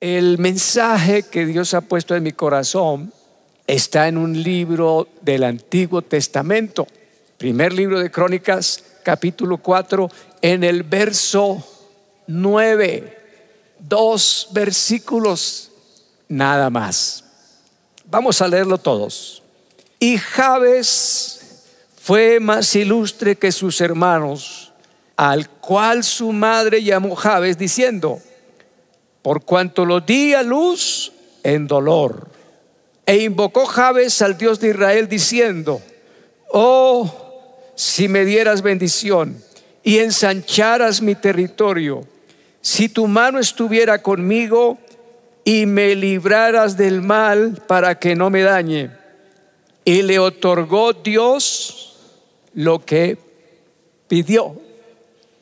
El mensaje que Dios ha puesto en mi corazón está en un libro del Antiguo Testamento, primer libro de Crónicas, capítulo 4, en el verso 9, dos versículos nada más. Vamos a leerlo todos. Y Jabes fue más ilustre que sus hermanos, al cual su madre llamó Jabes diciendo, por cuanto lo di a luz en dolor. E invocó Jabes al Dios de Israel diciendo, oh, si me dieras bendición y ensancharas mi territorio, si tu mano estuviera conmigo y me libraras del mal para que no me dañe. Y le otorgó Dios lo que pidió.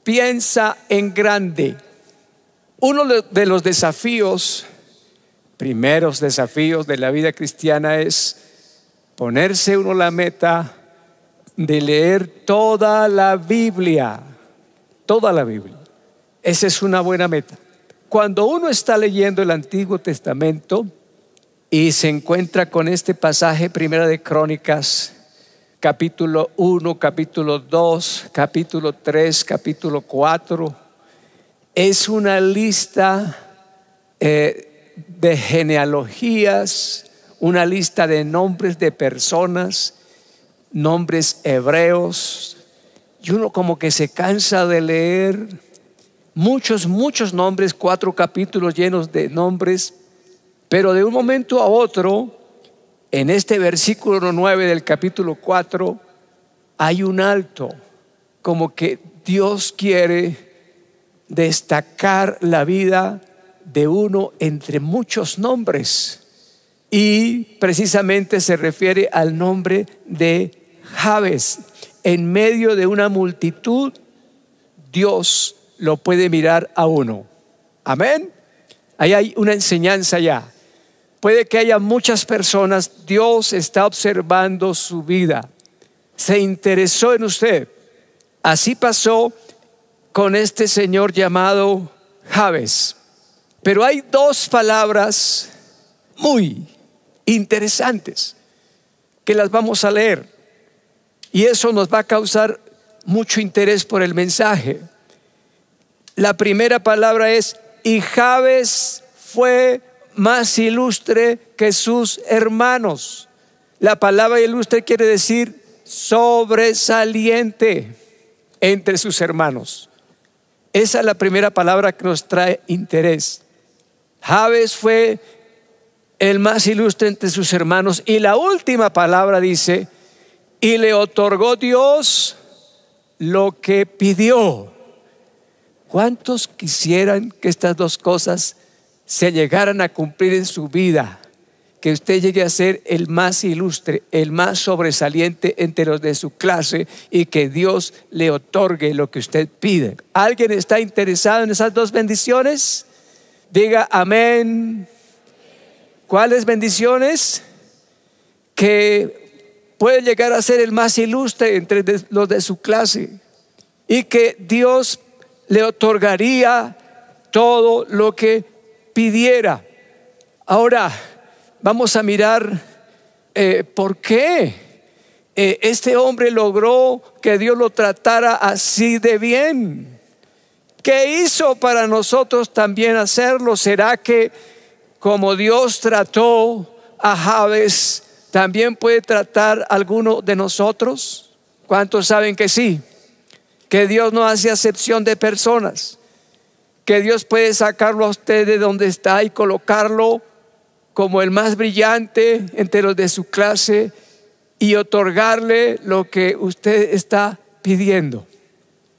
Piensa en grande. Uno de los desafíos, primeros desafíos de la vida cristiana es ponerse uno la meta de leer toda la Biblia, toda la Biblia. Esa es una buena meta. Cuando uno está leyendo el Antiguo Testamento y se encuentra con este pasaje, Primera de Crónicas, capítulo 1, capítulo 2, capítulo 3, capítulo 4, es una lista eh, de genealogías, una lista de nombres de personas, nombres hebreos, y uno como que se cansa de leer muchos, muchos nombres, cuatro capítulos llenos de nombres, pero de un momento a otro, en este versículo 9 del capítulo 4, hay un alto, como que Dios quiere destacar la vida de uno entre muchos nombres. Y precisamente se refiere al nombre de Javes. En medio de una multitud, Dios lo puede mirar a uno. Amén. Ahí hay una enseñanza ya. Puede que haya muchas personas, Dios está observando su vida. Se interesó en usted. Así pasó con este señor llamado Javes. Pero hay dos palabras muy interesantes que las vamos a leer. Y eso nos va a causar mucho interés por el mensaje. La primera palabra es, y Javes fue más ilustre que sus hermanos. La palabra ilustre quiere decir sobresaliente entre sus hermanos. Esa es la primera palabra que nos trae interés. Javes fue el más ilustre entre sus hermanos. Y la última palabra dice, y le otorgó Dios lo que pidió. ¿Cuántos quisieran que estas dos cosas se llegaran a cumplir en su vida? Que usted llegue a ser el más ilustre, el más sobresaliente entre los de su clase y que Dios le otorgue lo que usted pide. ¿Alguien está interesado en esas dos bendiciones? Diga amén. ¿Cuáles bendiciones? Que puede llegar a ser el más ilustre entre los de su clase y que Dios le otorgaría todo lo que pidiera. Ahora, vamos a mirar eh, por qué eh, este hombre logró que Dios lo tratara así de bien. ¿Qué hizo para nosotros también hacerlo? ¿Será que como Dios trató a Javes, también puede tratar a alguno de nosotros? ¿Cuántos saben que sí? Que Dios no hace acepción de personas. Que Dios puede sacarlo a usted de donde está y colocarlo como el más brillante entre los de su clase y otorgarle lo que usted está pidiendo.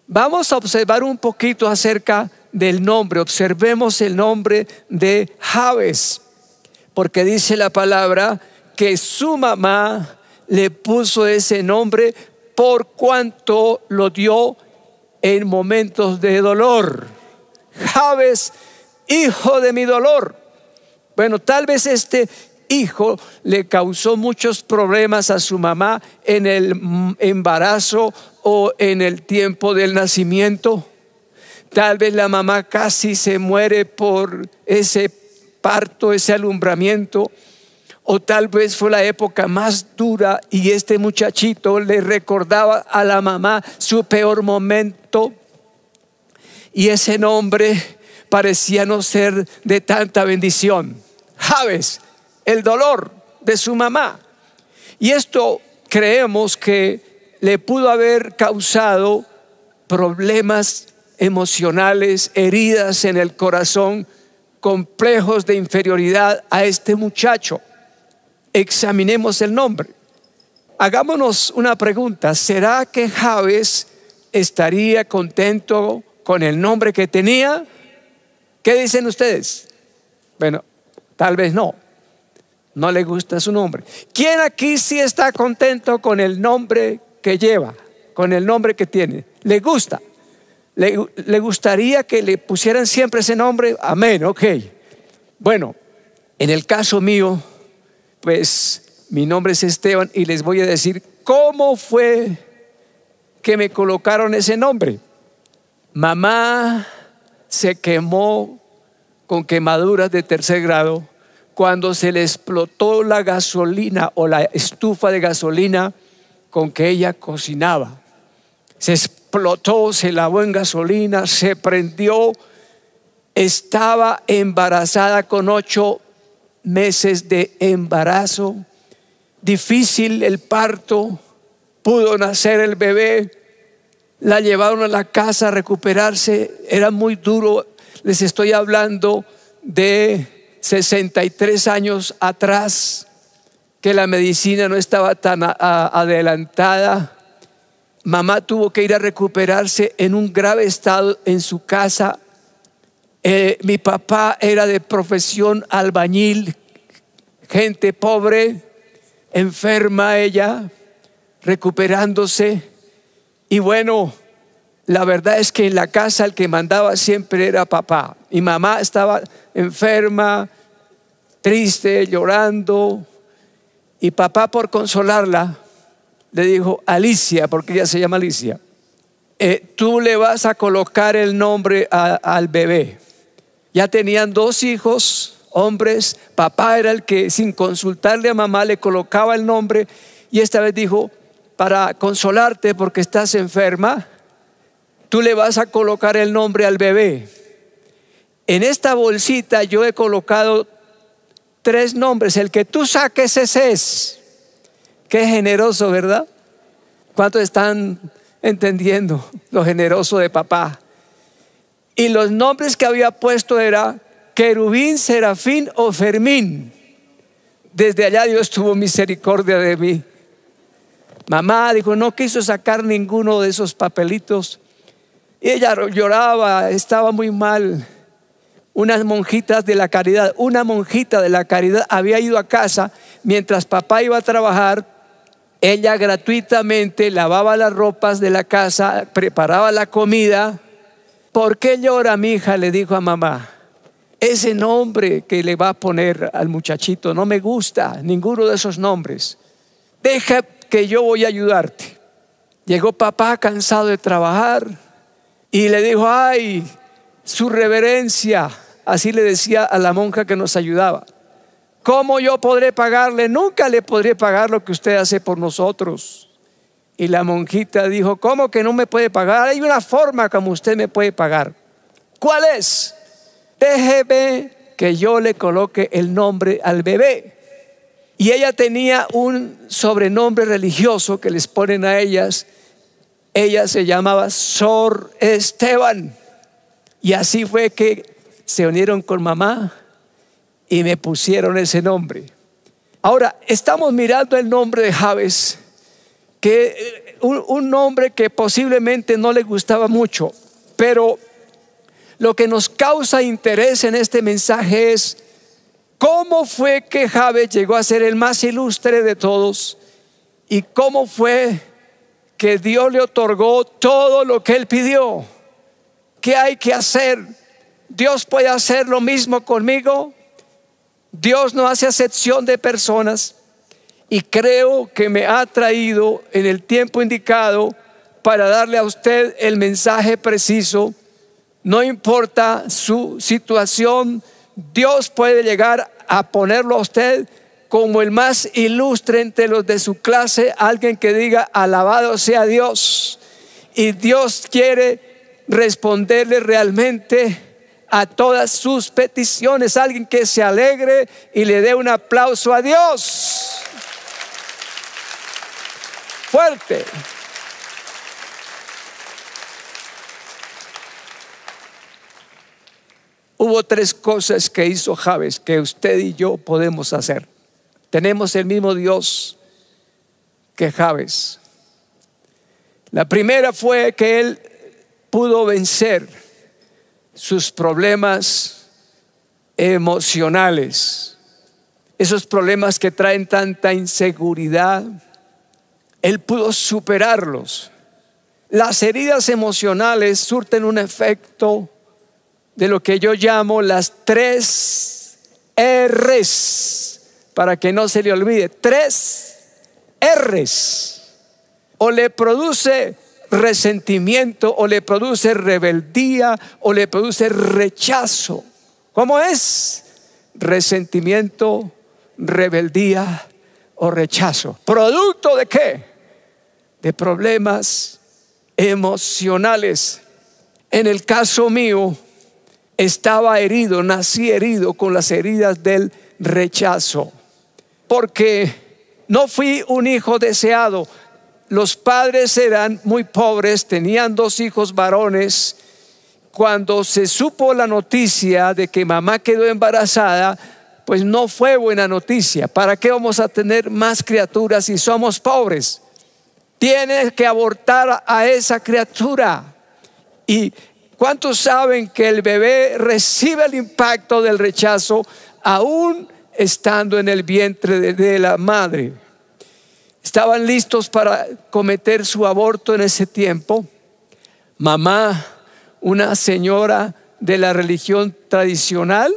Vamos a observar un poquito acerca del nombre. Observemos el nombre de Javes, porque dice la palabra que su mamá le puso ese nombre por cuanto lo dio en momentos de dolor. Javes, hijo de mi dolor. Bueno, tal vez este hijo le causó muchos problemas a su mamá en el embarazo o en el tiempo del nacimiento. Tal vez la mamá casi se muere por ese parto, ese alumbramiento, o tal vez fue la época más dura y este muchachito le recordaba a la mamá su peor momento y ese nombre parecía no ser de tanta bendición. Javes, el dolor de su mamá. Y esto creemos que le pudo haber causado problemas emocionales, heridas en el corazón, complejos de inferioridad a este muchacho examinemos el nombre. Hagámonos una pregunta, ¿será que Javes estaría contento con el nombre que tenía? ¿Qué dicen ustedes? Bueno, tal vez no. No le gusta su nombre. ¿Quién aquí sí está contento con el nombre que lleva, con el nombre que tiene? ¿Le gusta? ¿Le, gustaría que le pusieran siempre ese nombre? Amén, ok. Bueno, en el caso mío, pues mi nombre es Esteban y les voy a decir cómo fue que me colocaron ese nombre. Mamá se quemó con quemaduras de tercer grado cuando se le explotó la gasolina o la estufa de gasolina con que ella cocinaba. Se explotó, se lavó en gasolina, se prendió, estaba embarazada con ocho meses de embarazo, difícil el parto, pudo nacer el bebé, la llevaron a la casa a recuperarse, era muy duro, les estoy hablando de 63 años atrás, que la medicina no estaba tan adelantada. Mamá tuvo que ir a recuperarse en un grave estado en su casa eh, mi papá era de profesión albañil, gente pobre, enferma ella, recuperándose. Y bueno, la verdad es que en la casa el que mandaba siempre era papá. Mi mamá estaba enferma, triste, llorando. Y papá por consolarla le dijo, Alicia, porque ella se llama Alicia, eh, tú le vas a colocar el nombre al bebé. Ya tenían dos hijos, hombres. Papá era el que sin consultarle a mamá le colocaba el nombre y esta vez dijo, para consolarte porque estás enferma, tú le vas a colocar el nombre al bebé. En esta bolsita yo he colocado tres nombres. El que tú saques ese es. Qué generoso, ¿verdad? ¿Cuántos están entendiendo lo generoso de papá? Y los nombres que había puesto era querubín, serafín o fermín. Desde allá Dios tuvo misericordia de mí. Mamá dijo, no quiso sacar ninguno de esos papelitos. Ella lloraba, estaba muy mal. Unas monjitas de la caridad, una monjita de la caridad había ido a casa mientras papá iba a trabajar. Ella gratuitamente lavaba las ropas de la casa, preparaba la comida ¿Por qué llora mi hija? Le dijo a mamá. Ese nombre que le va a poner al muchachito no me gusta, ninguno de esos nombres. Deja que yo voy a ayudarte. Llegó papá cansado de trabajar y le dijo, ay, su reverencia, así le decía a la monja que nos ayudaba. ¿Cómo yo podré pagarle? Nunca le podré pagar lo que usted hace por nosotros. Y la monjita dijo, ¿cómo que no me puede pagar? Hay una forma como usted me puede pagar. ¿Cuál es? Déjeme que yo le coloque el nombre al bebé. Y ella tenía un sobrenombre religioso que les ponen a ellas. Ella se llamaba Sor Esteban. Y así fue que se unieron con mamá y me pusieron ese nombre. Ahora, estamos mirando el nombre de Javes que eh, un, nombre que posiblemente no le gustaba mucho, pero lo que nos causa interés en este mensaje es cómo fue que Javes llegó a ser el más ilustre de todos y cómo fue que Dios le otorgó todo lo que él pidió. ¿Qué hay que hacer? Dios puede hacer lo mismo conmigo. Dios no hace acepción de personas y creo que me ha traído en el tiempo indicado para darle a usted el mensaje preciso. No importa su situación, Dios puede llegar a ponerlo a usted como el más ilustre entre los de su clase, alguien que diga, alabado sea Dios. Y Dios quiere responderle realmente a todas sus peticiones, alguien que se alegre y le dé un aplauso a Dios. Fuerte. Hubo tres cosas que hizo Javes que usted y yo podemos hacer. Tenemos el mismo Dios que Javes. La primera fue que él pudo vencer sus problemas emocionales, esos problemas que traen tanta inseguridad. Él pudo superarlos. Las heridas emocionales surten un efecto de lo que yo llamo las tres R's, para que no se le olvide, tres R's. O le produce resentimiento, o le produce rebeldía, o le produce rechazo. ¿Cómo es? Resentimiento, rebeldía o rechazo. ¿Producto de qué? De problemas emocionales. En el caso mío, estaba herido, nací herido con las heridas del rechazo, porque no fui un hijo deseado. Los padres eran muy pobres, tenían dos hijos varones. Cuando se supo la noticia de que mamá quedó embarazada, pues no fue buena noticia. ¿Para qué vamos a tener más criaturas si somos pobres? Tienes que abortar a esa criatura. Y ¿Cuántos saben que el bebé recibe el impacto del rechazo aún estando en el vientre de, la madre? Estaban listos para cometer su aborto en ese tiempo. Mamá, una señora de la religión tradicional,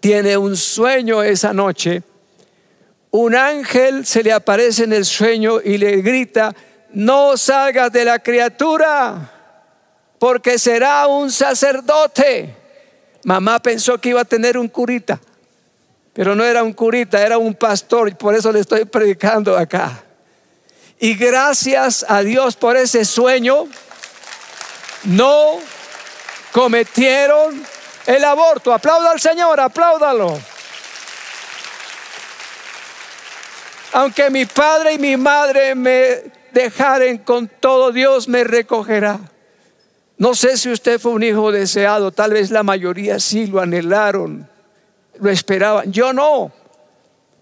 tiene un sueño esa noche. Un ángel se le aparece en el sueño y le grita, no salgas de la criatura porque será un sacerdote. Mamá pensó que iba a tener un curita, pero no era un curita, era un pastor, y por eso le estoy predicando acá. Y gracias a Dios por ese sueño, no cometieron el aborto. Aplauda al Señor, apláudalo. Aunque mi padre y mi madre me dejaren con todo, Dios me recogerá. No sé si usted fue un hijo deseado, tal vez la mayoría sí lo anhelaron, lo esperaban. Yo no.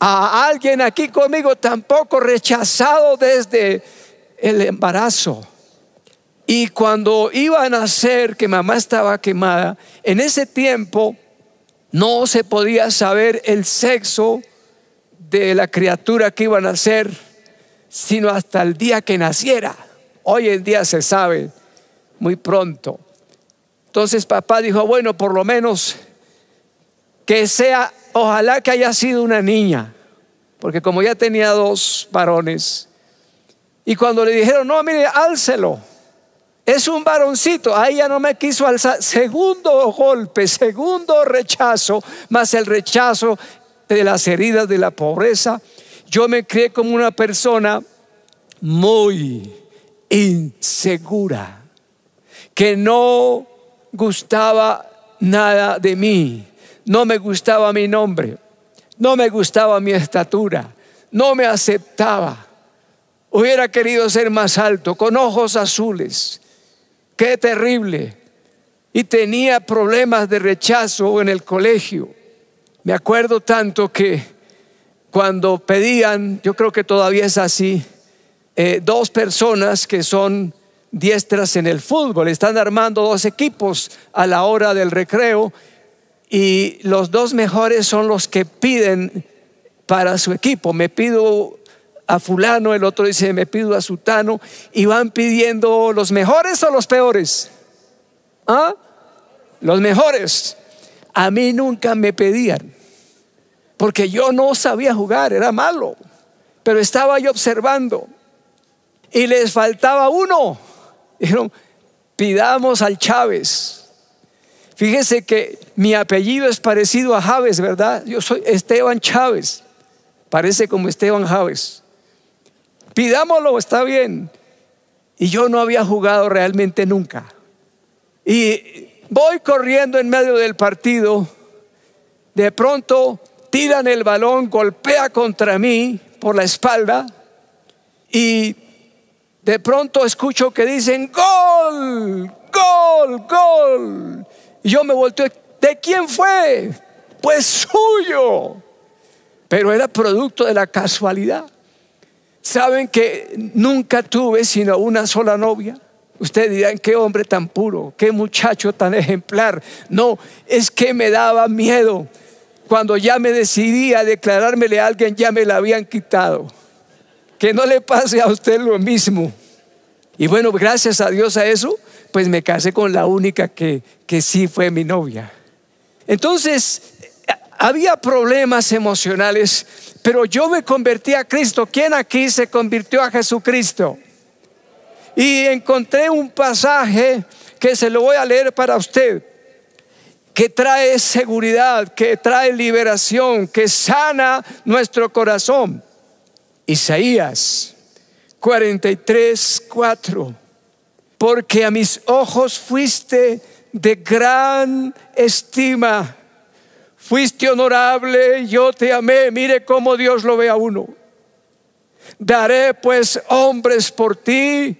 A alguien aquí conmigo tampoco rechazado desde el embarazo. Y cuando iba a nacer, que mamá estaba quemada, en ese tiempo no se podía saber el sexo de la criatura que iba a nacer, sino hasta el día que naciera. Hoy en día se sabe muy pronto. Entonces papá dijo, bueno, por lo menos que sea, ojalá que haya sido una niña, porque como ya tenía dos varones, y cuando le dijeron, no, mire, álcelo, es un varoncito, ahí ya no me quiso alzar, segundo golpe, segundo rechazo, más el rechazo de las heridas de la pobreza, yo me crié como una persona muy insegura que no gustaba nada de mí, no me gustaba mi nombre, no me gustaba mi estatura, no me aceptaba. Hubiera querido ser más alto, con ojos azules. Qué terrible. Y tenía problemas de rechazo en el colegio. Me acuerdo tanto que cuando pedían, yo creo que todavía es así, eh, dos personas que son diestras en el fútbol. Están armando dos equipos a la hora del recreo y los dos mejores son los que piden para su equipo. Me pido a fulano, el otro dice me pido a sutano y van pidiendo los mejores o los peores. ¿Ah? Los mejores. A mí nunca me pedían porque yo no sabía jugar, era malo, pero estaba yo observando y les faltaba uno Dijeron, pidamos al Chávez. Fíjese que mi apellido es parecido a Javes, ¿verdad? Yo soy Esteban Chávez. Parece como Esteban Javes. Pidámoslo, está bien. Y yo no había jugado realmente nunca. Y voy corriendo en medio del partido. De pronto tiran el balón, golpea contra mí por la espalda. Y de pronto escucho que dicen, gol, gol, gol. Y yo me volteo, ¿de quién fue? Pues suyo. Pero era producto de la casualidad. Saben que nunca tuve sino una sola novia. Ustedes dirán, qué hombre tan puro, qué muchacho tan ejemplar. No, es que me daba miedo. Cuando ya me decidí a declarármele a alguien, ya me la habían quitado. Que no le pase a usted lo mismo. Y bueno, gracias a Dios a eso, pues me casé con la única que, que sí fue mi novia. Entonces, había problemas emocionales, pero yo me convertí a Cristo. ¿Quién aquí se convirtió a Jesucristo? Y encontré un pasaje que se lo voy a leer para usted, que trae seguridad, que trae liberación, que sana nuestro corazón. Isaías 43, 4 porque a mis ojos fuiste de gran estima. Fuiste honorable, yo te amé. Mire cómo Dios lo ve a uno. Daré pues hombres por ti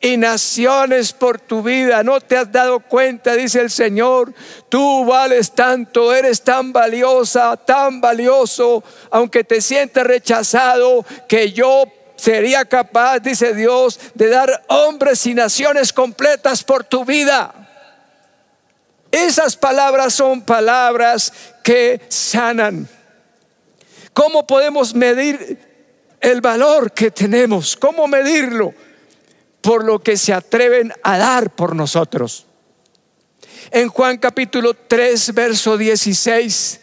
y naciones por tu vida. No te has dado cuenta, dice el Señor. Tú vales tanto, eres tan valiosa, tan valioso, aunque te sientas rechazado, que yo sería capaz, dice Dios, de dar hombres y naciones completas por tu vida. Esas palabras son palabras que sanan. ¿Cómo podemos medir el valor que tenemos? ¿Cómo medirlo? Por lo que se atreven a dar por nosotros. En Juan capítulo 3, verso 16,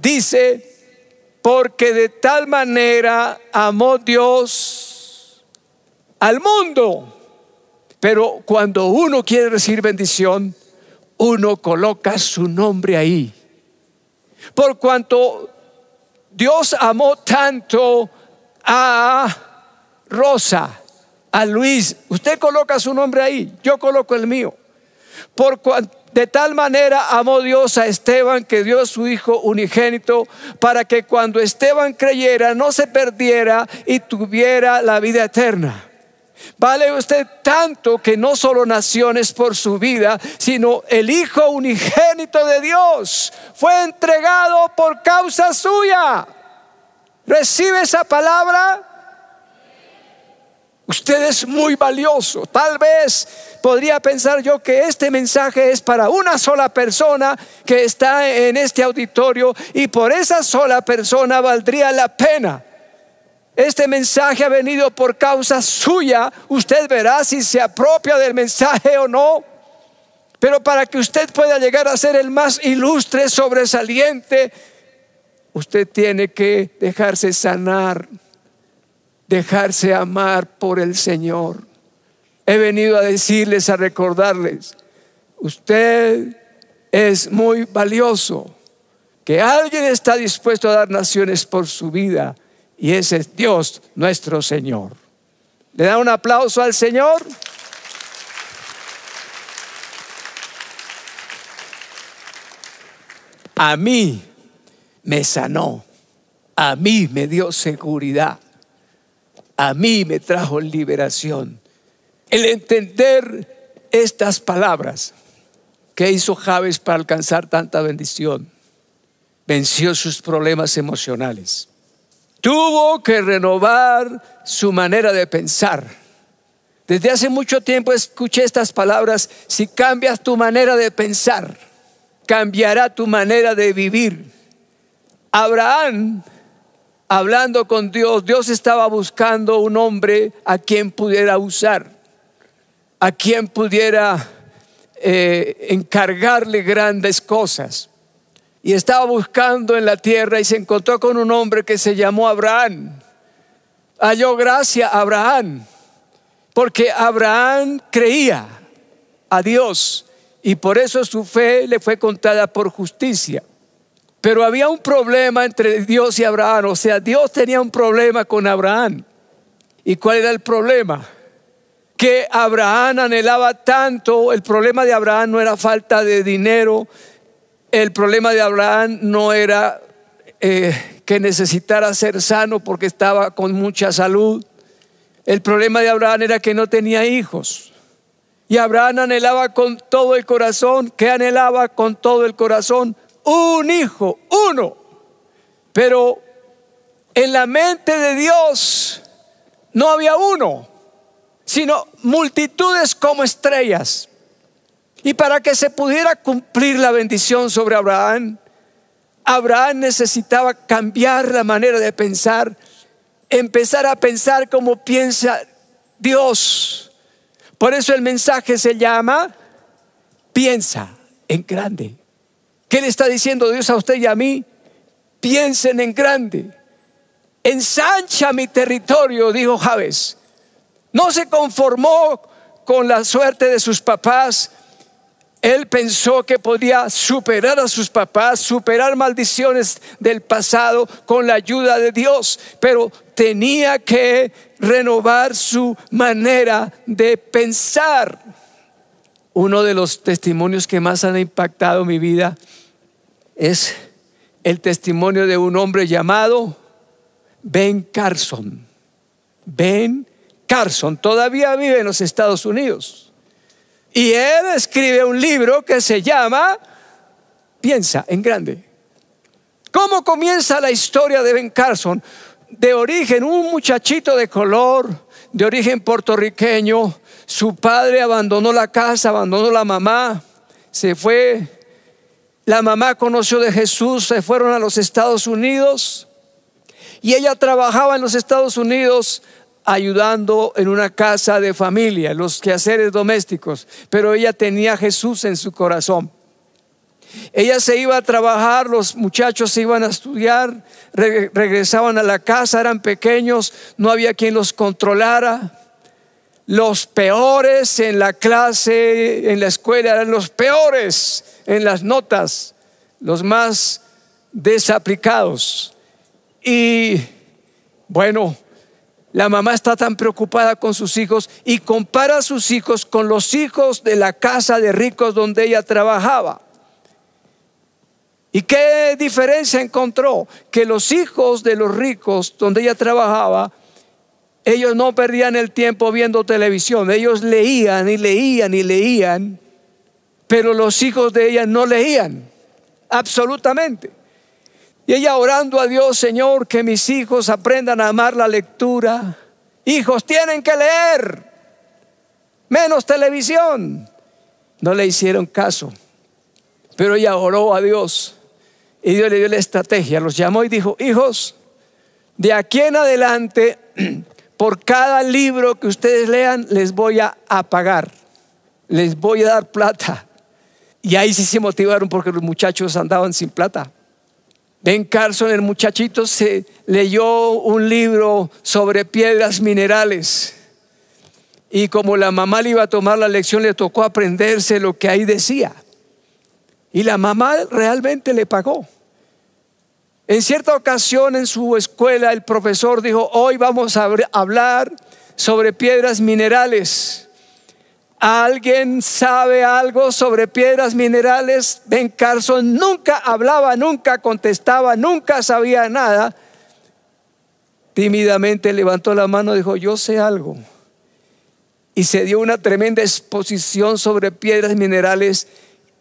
dice, porque de tal manera amó Dios al mundo. Pero cuando uno quiere recibir bendición, uno coloca su nombre ahí. Por cuanto Dios amó tanto a Rosa, a Luis, usted coloca su nombre ahí, yo coloco el mío. Por cuanto de tal manera amó Dios a Esteban que dio su Hijo unigénito para que cuando Esteban creyera no se perdiera y tuviera la vida eterna. Vale usted tanto que no solo naciones por su vida, sino el Hijo unigénito de Dios fue entregado por causa suya. ¿Recibe esa palabra? Usted es muy valioso. Tal vez podría pensar yo que este mensaje es para una sola persona que está en este auditorio y por esa sola persona valdría la pena. Este mensaje ha venido por causa suya. Usted verá si se apropia del mensaje o no. Pero para que usted pueda llegar a ser el más ilustre, sobresaliente, usted tiene que dejarse sanar dejarse amar por el Señor. He venido a decirles, a recordarles, usted es muy valioso, que alguien está dispuesto a dar naciones por su vida y ese es Dios nuestro Señor. ¿Le da un aplauso al Señor? A mí me sanó, a mí me dio seguridad a mí me trajo liberación. El entender estas palabras que hizo Javes para alcanzar tanta bendición, venció sus problemas emocionales. Tuvo que renovar su manera de pensar. Desde hace mucho tiempo escuché estas palabras, si cambias tu manera de pensar, cambiará tu manera de vivir. Abraham hablando con Dios, Dios estaba buscando un hombre a quien pudiera usar, a quien pudiera eh, encargarle grandes cosas. Y estaba buscando en la tierra y se encontró con un hombre que se llamó Abraham. Halló gracia a Abraham, porque Abraham creía a Dios y por eso su fe le fue contada por justicia. Pero había un problema entre Dios y Abraham, o sea, Dios tenía un problema con Abraham. ¿Y cuál era el problema? Que Abraham anhelaba tanto, el problema de Abraham no era falta de dinero, el problema de Abraham no era eh, que necesitara ser sano porque estaba con mucha salud. El problema de Abraham era que no tenía hijos. Y Abraham anhelaba con todo el corazón, que anhelaba con todo el corazón, un hijo, uno. Pero en la mente de Dios no había uno, sino multitudes como estrellas. Y para que se pudiera cumplir la bendición sobre Abraham, Abraham necesitaba cambiar la manera de pensar, empezar a pensar como piensa Dios. Por eso el mensaje se llama, piensa en grande. ¿Qué le está diciendo Dios a usted y a mí? Piensen en grande. Ensancha mi territorio, dijo Javes. No se conformó con la suerte de sus papás. Él pensó que podía superar a sus papás, superar maldiciones del pasado con la ayuda de Dios, pero tenía que renovar su manera de pensar. Uno de los testimonios que más han impactado mi vida es el testimonio de un hombre llamado Ben Carson. Ben Carson todavía vive en los Estados Unidos. Y él escribe un libro que se llama Piensa en grande. ¿Cómo comienza la historia de Ben Carson? De origen, un muchachito de color, de origen puertorriqueño, su padre abandonó la casa, abandonó la mamá, se fue. La mamá conoció de Jesús, se fueron a los Estados Unidos y ella trabajaba en los Estados Unidos ayudando en una casa de familia, los quehaceres domésticos, pero ella tenía a Jesús en su corazón. Ella se iba a trabajar, los muchachos se iban a estudiar, regresaban a la casa, eran pequeños, no había quien los controlara. Los peores en la clase, en la escuela, eran los peores en las notas, los más desaplicados. Y bueno, la mamá está tan preocupada con sus hijos y compara a sus hijos con los hijos de la casa de ricos donde ella trabajaba. ¿Y qué diferencia encontró? Que los hijos de los ricos donde ella trabajaba ellos no perdían el tiempo viendo televisión, ellos leían y leían y leían, pero los hijos de ella no leían, absolutamente. Y ella orando a Dios, Señor, que mis hijos aprendan a amar la lectura. Hijos tienen que leer, menos televisión. No le hicieron caso, pero ella oró a Dios y Dios le dio la estrategia, los llamó y dijo, hijos, de aquí en adelante por cada libro que ustedes lean les voy a, pagar, les voy a dar plata. Y ahí sí se motivaron porque los muchachos andaban sin plata. Ben Carson, el muchachito, se leyó un libro sobre piedras minerales. Y como la mamá le iba a tomar la lección, le tocó aprenderse lo que ahí decía. Y la mamá realmente le pagó. En cierta ocasión en su escuela el profesor dijo, hoy vamos a hablar sobre piedras minerales. ¿Alguien sabe algo sobre piedras minerales? Ben Carson nunca hablaba, nunca contestaba, nunca sabía nada. Tímidamente levantó la mano y dijo, yo sé algo. Y se dio una tremenda exposición sobre piedras minerales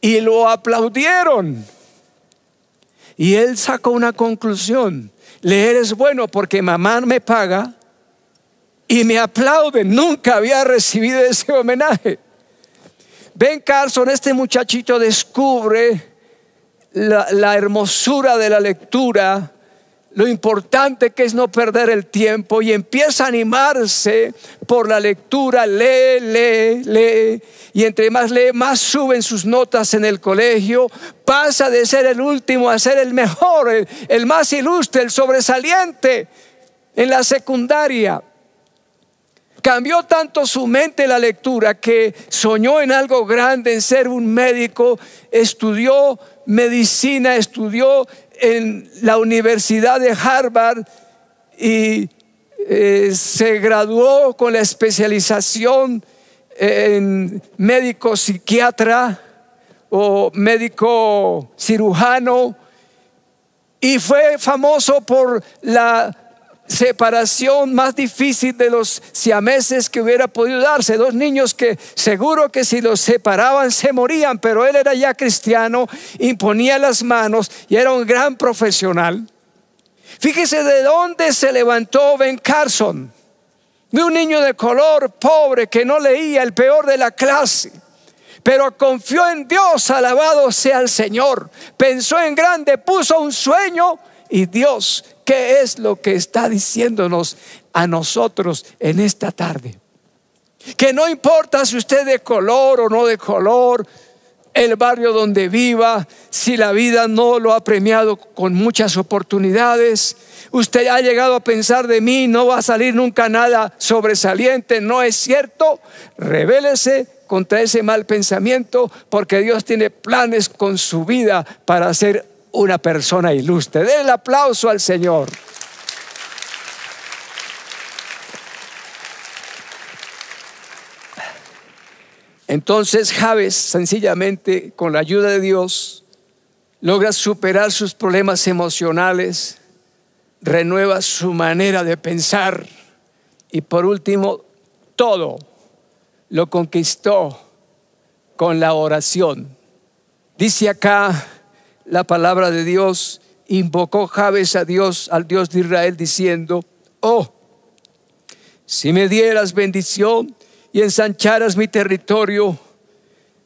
y lo aplaudieron. Y él sacó una conclusión. Leer es bueno porque mamá me paga y me aplaude. Nunca había recibido ese homenaje. Ben Carson, este muchachito descubre la, la hermosura de la lectura lo importante que es no perder el tiempo y empieza a animarse por la lectura, lee, lee, lee, y entre más lee, más suben sus notas en el colegio, pasa de ser el último a ser el mejor, el, el más ilustre, el sobresaliente en la secundaria. Cambió tanto su mente la lectura que soñó en algo grande, en ser un médico, estudió medicina, estudió en la Universidad de Harvard y eh, se graduó con la especialización en médico psiquiatra o médico cirujano y fue famoso por la separación más difícil de los siameses que hubiera podido darse. Dos niños que seguro que si los separaban se morían, pero él era ya cristiano, imponía las manos y era un gran profesional. Fíjese de dónde se levantó Ben Carson, de un niño de color pobre que no leía, el peor de la clase pero confió en Dios, alabado sea el Señor. Pensó en grande, puso un sueño y Dios, ¿qué es lo que está diciéndonos a nosotros en esta tarde? Que no importa si usted de color o no de color, el barrio donde viva, si la vida no lo ha premiado con muchas oportunidades, usted ha llegado a pensar de mí, no va a salir nunca nada sobresaliente, no es cierto, revélese contra ese mal pensamiento, porque Dios tiene planes con su vida para ser una persona ilustre. Den el aplauso al Señor. Entonces Javes, sencillamente, con la ayuda de Dios, logra superar sus problemas emocionales, renueva su manera de pensar y por último, todo lo conquistó con la oración. Dice acá la palabra de Dios, invocó Jabes a Dios, al Dios de Israel, diciendo, oh, si me dieras bendición y ensancharas mi territorio,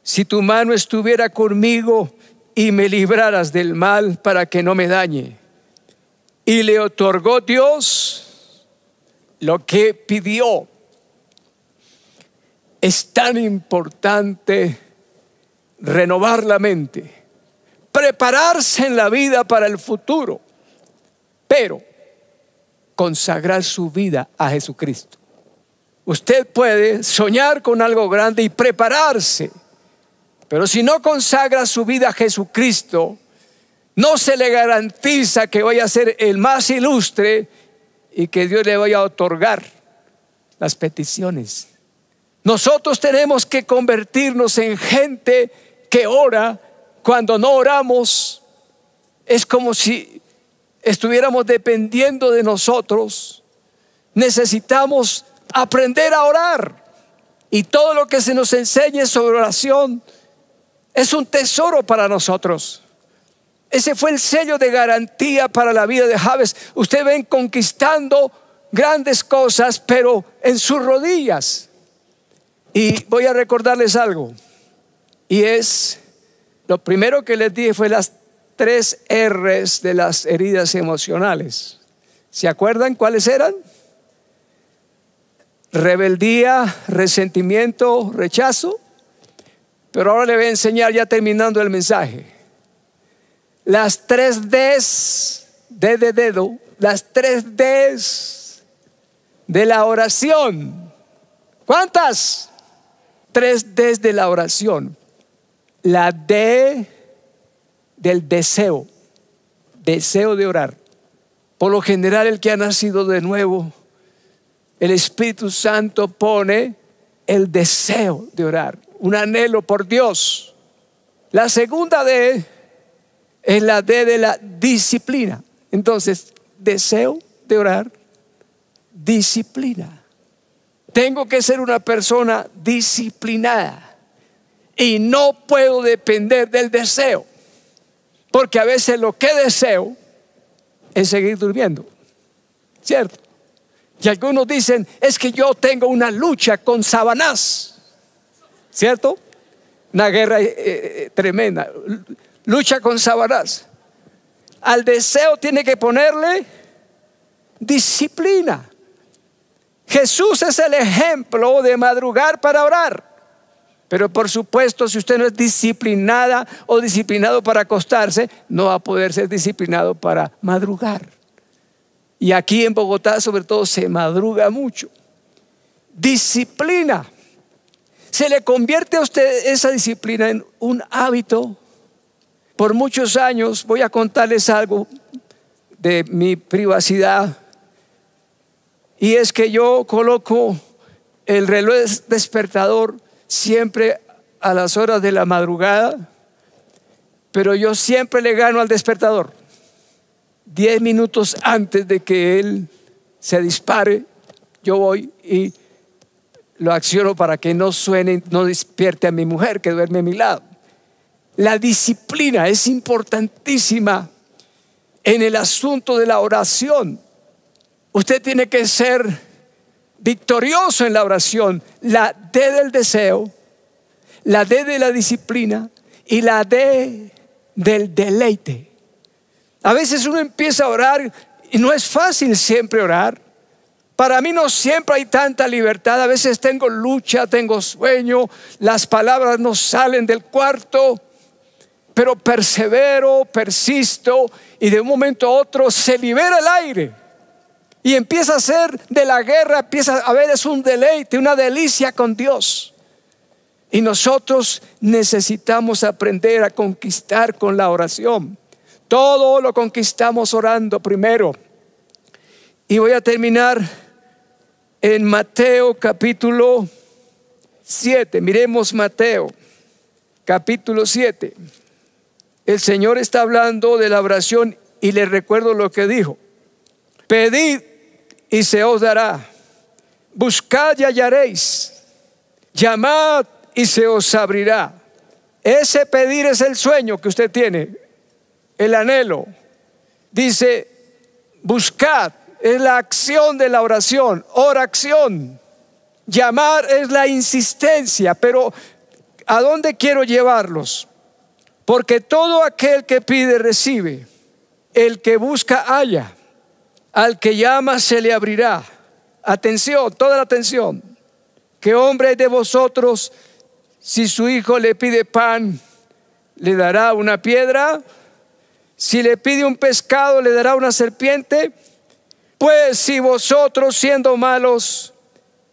si tu mano estuviera conmigo y me libraras del mal para que no me dañe. Y le otorgó Dios lo que pidió es tan importante renovar la mente, prepararse en la vida para el futuro, pero consagrar su vida a Jesucristo. Usted puede soñar con algo grande y prepararse, pero si no consagra su vida a Jesucristo, no se le garantiza que vaya a ser el más ilustre y que Dios le vaya a otorgar las peticiones nosotros tenemos que convertirnos en gente que ora. Cuando no oramos, es como si estuviéramos dependiendo de nosotros. Necesitamos aprender a orar. Y todo lo que se nos enseñe sobre oración es un tesoro para nosotros. Ese fue el sello de garantía para la vida de Javes. Usted ven conquistando grandes cosas, pero en sus rodillas. Y voy a recordarles algo. Y es, lo primero que les dije fue las tres R's de las heridas emocionales. ¿Se acuerdan cuáles eran? Rebeldía, resentimiento, rechazo. Pero ahora le voy a enseñar ya terminando el mensaje. Las tres D's, D de dedo, las tres D's de la oración. ¿Cuántas? Tres desde la oración. La D del deseo, deseo de orar. Por lo general el que ha nacido de nuevo, el Espíritu Santo pone el deseo de orar, un anhelo por Dios. La segunda D es la D de la disciplina. Entonces, deseo de orar, disciplina. Tengo que ser una persona disciplinada y no puedo depender del deseo, porque a veces lo que deseo es seguir durmiendo, ¿cierto? Y algunos dicen, es que yo tengo una lucha con Sabanás, ¿cierto? Una guerra eh, eh, tremenda, lucha con Sabanás. Al deseo tiene que ponerle disciplina. Jesús es el ejemplo de madrugar para orar. Pero por supuesto, si usted no es disciplinada o disciplinado para acostarse, no va a poder ser disciplinado para madrugar. Y aquí en Bogotá sobre todo se madruga mucho. disciplina. Se le convierte a usted esa disciplina en un hábito. Por muchos años voy a contarles algo de mi privacidad. Y es que yo coloco el reloj despertador siempre a las horas de la madrugada, pero yo siempre le gano al despertador. Diez minutos antes de que él se dispare, yo voy y lo acciono para que no suene, no despierte a mi mujer que duerme a mi lado. La disciplina es importantísima en el asunto de la oración. Usted tiene que ser victorioso en la oración. La D del deseo, la D de la disciplina y la D del deleite. A veces uno empieza a orar y no es fácil siempre orar. Para mí no siempre hay tanta libertad. A veces tengo lucha, tengo sueño, las palabras no salen del cuarto, pero persevero, persisto y de un momento a otro se libera el aire. Y empieza a ser de la guerra, empieza a ver, es un deleite, una delicia con Dios. Y nosotros necesitamos aprender a conquistar con la oración. Todo lo conquistamos orando primero. Y voy a terminar en Mateo capítulo 7. Miremos Mateo capítulo 7. El Señor está hablando de la oración y le recuerdo lo que dijo. Pedid y se os dará. Buscad y hallaréis. Llamad y se os abrirá. Ese pedir es el sueño que usted tiene, el anhelo. Dice, buscad es la acción de la oración, oración. Llamar es la insistencia, pero ¿a dónde quiero llevarlos? Porque todo aquel que pide recibe, el que busca halla, al que llama se le abrirá. Atención, toda la atención. ¿Qué hombre de vosotros, si su hijo le pide pan, le dará una piedra? Si le pide un pescado, le dará una serpiente. Pues si vosotros siendo malos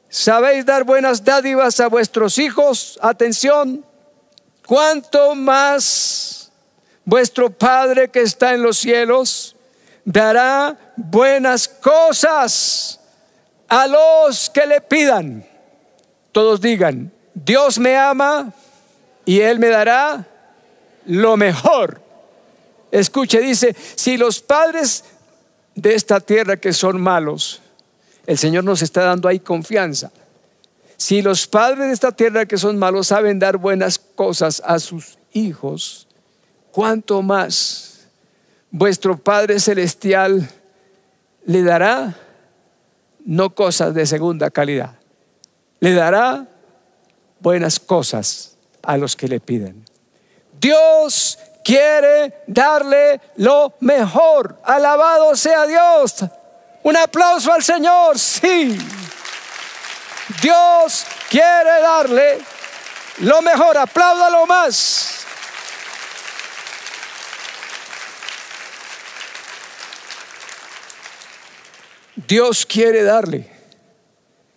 sabéis dar buenas dádivas a vuestros hijos, atención, cuánto más vuestro Padre que está en los cielos dará buenas cosas a los que le pidan. Todos digan, Dios me ama y Él me dará lo mejor. Escuche, dice, si los padres de esta tierra que son malos, el Señor nos está dando ahí confianza. Si los padres de esta tierra que son malos saben dar buenas cosas a sus hijos, ¿cuánto más vuestro Padre Celestial le dará no cosas de segunda calidad, le dará buenas cosas a los que le piden. Dios quiere darle lo mejor. Alabado sea Dios. Un aplauso al Señor, sí. Dios quiere darle lo mejor. Apláudalo más. Dios quiere darle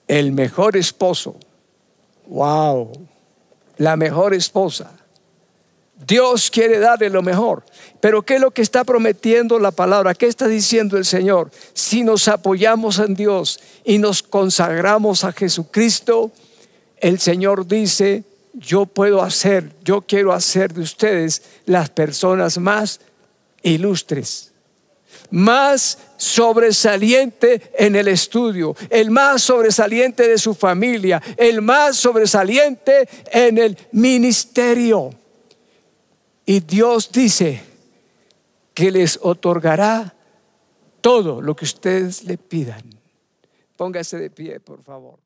el mejor esposo. Wow. La mejor esposa Dios quiere darle lo mejor. Pero ¿qué es lo que está prometiendo la palabra? ¿Qué está diciendo el Señor? Si nos apoyamos en Dios y nos consagramos a Jesucristo, el Señor dice, yo puedo hacer, yo quiero hacer de ustedes las personas más ilustres, más sobresaliente en el estudio, el más sobresaliente de su familia, el más sobresaliente en el ministerio. Y Dios dice que les otorgará todo lo que ustedes le pidan. Póngase de pie, por favor.